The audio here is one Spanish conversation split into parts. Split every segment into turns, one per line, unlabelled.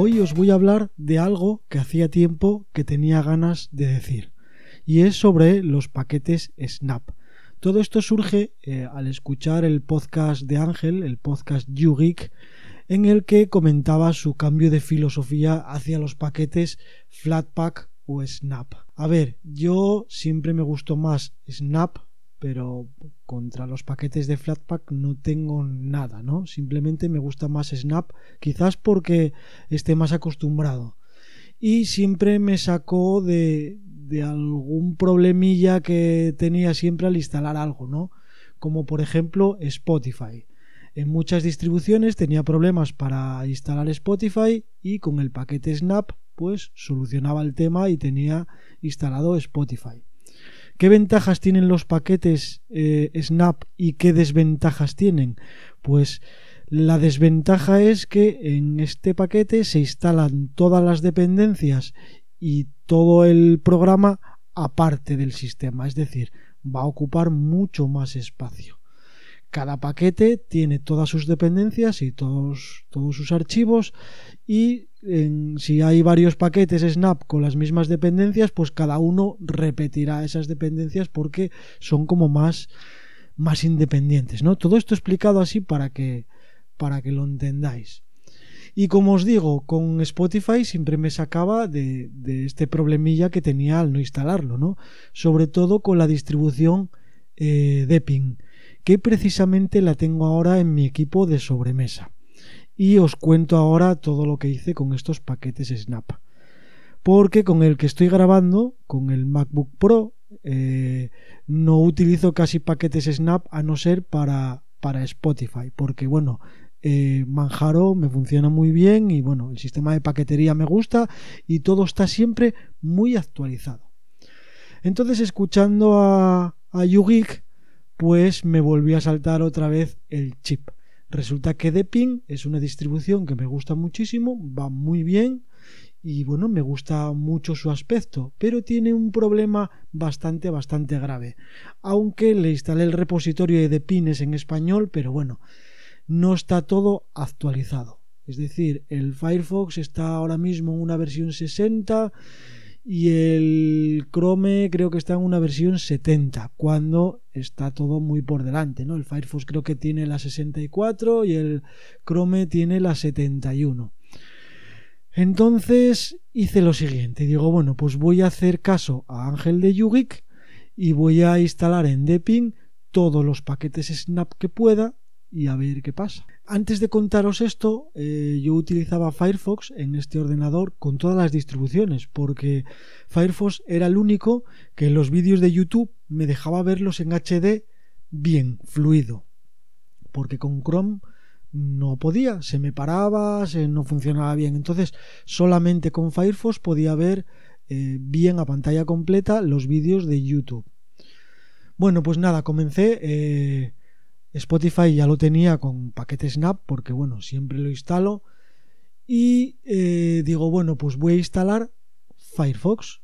Hoy os voy a hablar de algo que hacía tiempo que tenía ganas de decir, y es sobre los paquetes Snap. Todo esto surge eh, al escuchar el podcast de Ángel, el podcast YouGeek, en el que comentaba su cambio de filosofía hacia los paquetes Flatpak o Snap. A ver, yo siempre me gustó más Snap pero contra los paquetes de Flatpak no tengo nada, ¿no? Simplemente me gusta más Snap, quizás porque esté más acostumbrado. Y siempre me sacó de, de algún problemilla que tenía siempre al instalar algo, ¿no? Como por ejemplo Spotify. En muchas distribuciones tenía problemas para instalar Spotify y con el paquete Snap pues solucionaba el tema y tenía instalado Spotify. ¿Qué ventajas tienen los paquetes eh, Snap y qué desventajas tienen? Pues la desventaja es que en este paquete se instalan todas las dependencias y todo el programa aparte del sistema, es decir, va a ocupar mucho más espacio. Cada paquete tiene todas sus dependencias y todos, todos sus archivos y si hay varios paquetes Snap con las mismas dependencias, pues cada uno repetirá esas dependencias porque son como más, más independientes. ¿no? Todo esto explicado así para que, para que lo entendáis. Y como os digo, con Spotify siempre me sacaba de, este problemilla que tenía al no instalarlo, ¿no? Sobre todo con la distribución eh, que precisamente la tengo ahora en mi equipo de sobremesa y os cuento ahora todo lo que hice con estos paquetes Snap. Porque con el que estoy grabando, con el MacBook Pro, eh, no utilizo casi paquetes Snap a no ser para, para Spotify. Porque bueno, eh, Manjaro me funciona muy bien y bueno, el sistema de paquetería me gusta y todo está siempre muy actualizado. Entonces, escuchando a, a YouGeek, pues me volví a saltar otra vez el chip. Resulta que Deepin es una distribución que me gusta muchísimo, va muy bien y bueno, me gusta mucho su aspecto, pero tiene un problema bastante, bastante grave. Aunque le instalé el repositorio de Depines en español, pero bueno, no está todo actualizado. Es decir, el Firefox está ahora mismo en una versión 60 y el Chrome creo que está en una versión 70, cuando está todo muy por delante, ¿no? El Firefox creo que tiene la 64 y el Chrome tiene la 71. Entonces hice lo siguiente, digo, bueno, pues voy a hacer caso a Ángel de Yugik y voy a instalar en Deepin todos los paquetes Snap que pueda y a ver qué pasa. Antes de contaros esto, eh, yo utilizaba Firefox en este ordenador con todas las distribuciones, porque Firefox era el único que en los vídeos de YouTube me dejaba verlos en HD bien, fluido. Porque con Chrome no podía, se me paraba, se, no funcionaba bien. Entonces, solamente con Firefox podía ver eh, bien a pantalla completa los vídeos de YouTube. Bueno, pues nada, comencé. Eh, Spotify ya lo tenía con paquete Snap porque bueno, siempre lo instalo y eh, digo, bueno, pues voy a instalar Firefox,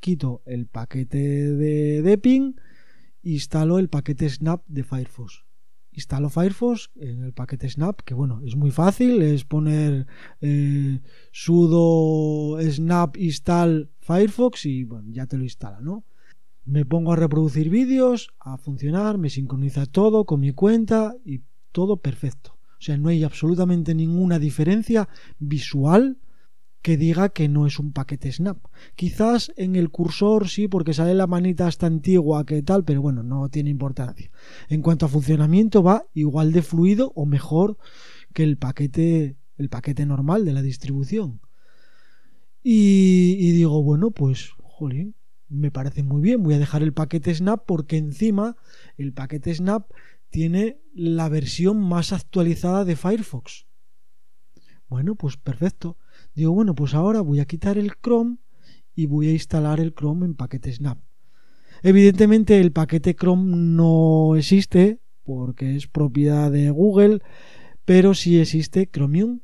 quito el paquete de Deepin, instalo el paquete Snap de Firefox. Instalo Firefox en el paquete Snap, que bueno, es muy fácil, es poner eh, sudo snap install Firefox y bueno, ya te lo instala, ¿no? Me pongo a reproducir vídeos, a funcionar, me sincroniza todo con mi cuenta y todo perfecto. O sea, no hay absolutamente ninguna diferencia visual que diga que no es un paquete Snap. Quizás en el cursor sí, porque sale la manita hasta antigua que tal, pero bueno, no tiene importancia. En cuanto a funcionamiento va igual de fluido o mejor que el paquete, el paquete normal de la distribución. Y, y digo, bueno, pues, jolín, me parece muy bien. Voy a dejar el paquete Snap porque encima el paquete Snap tiene la versión más actualizada de Firefox. Bueno, pues perfecto. Digo, bueno, pues ahora voy a quitar el Chrome y voy a instalar el Chrome en paquete Snap. Evidentemente el paquete Chrome no existe porque es propiedad de Google, pero sí existe Chromium.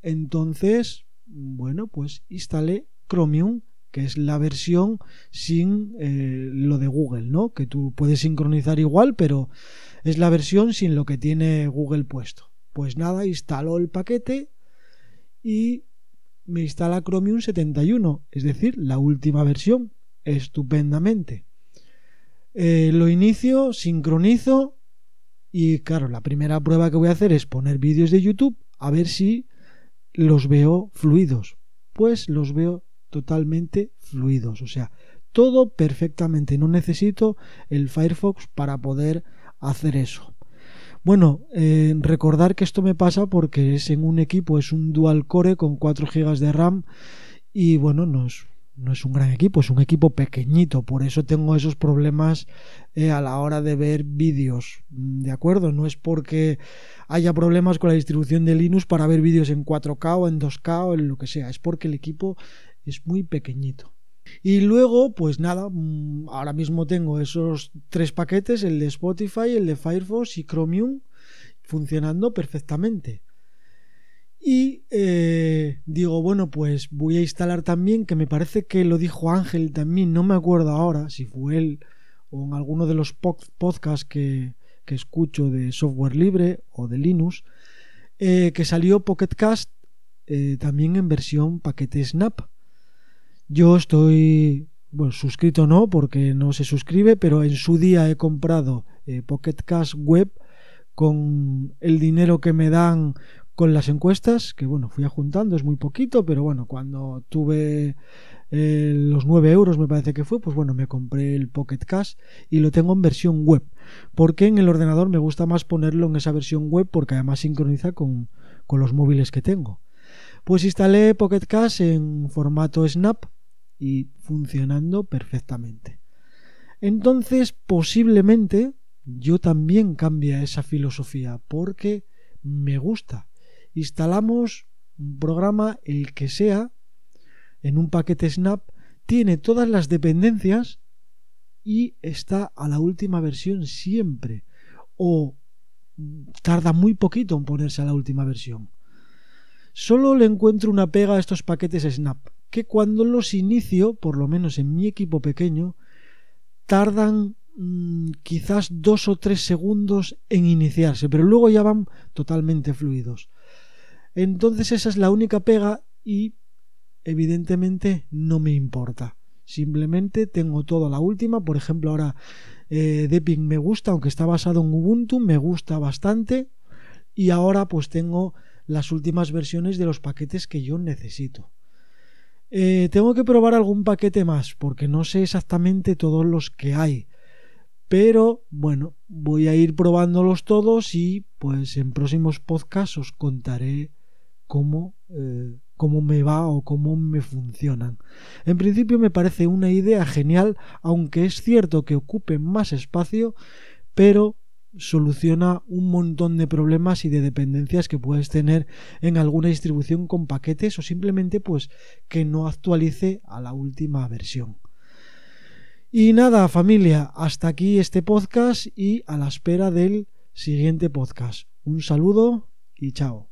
Entonces, bueno, pues instalé Chromium, que es la versión sin eh, lo de Google, ¿no? Que tú puedes sincronizar igual, pero es la versión sin lo que tiene Google puesto. Pues nada, instaló el paquete y me instala Chromium 71, es decir, la última versión, estupendamente. Eh, lo inicio, sincronizo y claro, la primera prueba que voy a hacer es poner vídeos de YouTube a ver si los veo fluidos. Pues los veo totalmente fluidos, o sea, todo perfectamente. No necesito el Firefox para poder hacer eso. Bueno, eh, recordar que esto me pasa porque es en un equipo, es un dual core con 4 GB de RAM y bueno, no es, no es un gran equipo, es un equipo pequeñito, por eso tengo esos problemas eh, a la hora de ver vídeos, ¿de acuerdo? No es porque haya problemas con la distribución de Linux para ver vídeos en 4K o en 2K o en lo que sea, es porque el equipo es muy pequeñito. Y luego, pues nada, mm, ahora mismo tengo esos tres paquetes, el de Spotify, el de Firefox y Chromium, funcionando perfectamente. Y eh, digo, bueno, pues voy a instalar también, que me parece que lo dijo Ángel también, no me acuerdo ahora si fue él o en alguno de los podcasts que, escucho de software libre o de Linux, eh, que salió Pocket Cast eh, también en versión paquete Snap. Yo estoy, bueno, suscrito no, porque no se suscribe, pero en su día he comprado eh, Pocket Cash Web con el dinero que me dan con las encuestas, que bueno, fui juntando, es muy poquito, pero bueno, cuando tuve eh, los 9 euros me parece que fue, pues bueno, me compré el Pocket Cash y lo tengo en versión web, porque en el ordenador me gusta más ponerlo en esa versión web porque además sincroniza con, con los móviles que tengo. Pues instalé Pocket Cash en formato Snap y funcionando perfectamente. Entonces, posiblemente yo también cambie esa filosofía porque me gusta. Instalamos un programa, el que sea, en un paquete Snap, tiene todas las dependencias y está a la última versión siempre. O tarda muy poquito en ponerse a la última versión. Solo le encuentro una pega a estos paquetes Snap, que cuando los inicio, por lo menos en mi equipo pequeño, tardan mm, quizás dos o tres segundos en iniciarse, pero luego ya van totalmente fluidos. Entonces esa es la única pega y evidentemente no me importa. Simplemente tengo todo a la última. Por ejemplo, ahora eh, me gusta, aunque está basado en Ubuntu, me gusta bastante. Y ahora pues tengo las últimas versiones de los paquetes que yo necesito. Eh, tengo que probar algún paquete más porque no sé exactamente todos los que hay. Pero bueno, voy a ir probándolos todos y pues en próximos podcasts os contaré cómo, eh, cómo me va o cómo me funcionan. En principio me parece una idea genial, aunque es cierto que ocupen más espacio, pero soluciona un montón de problemas y de dependencias que puedes tener en alguna distribución con paquetes o simplemente pues que no actualice a la última versión. Y nada, familia, hasta aquí este podcast y a la espera del siguiente podcast. Un saludo y chao.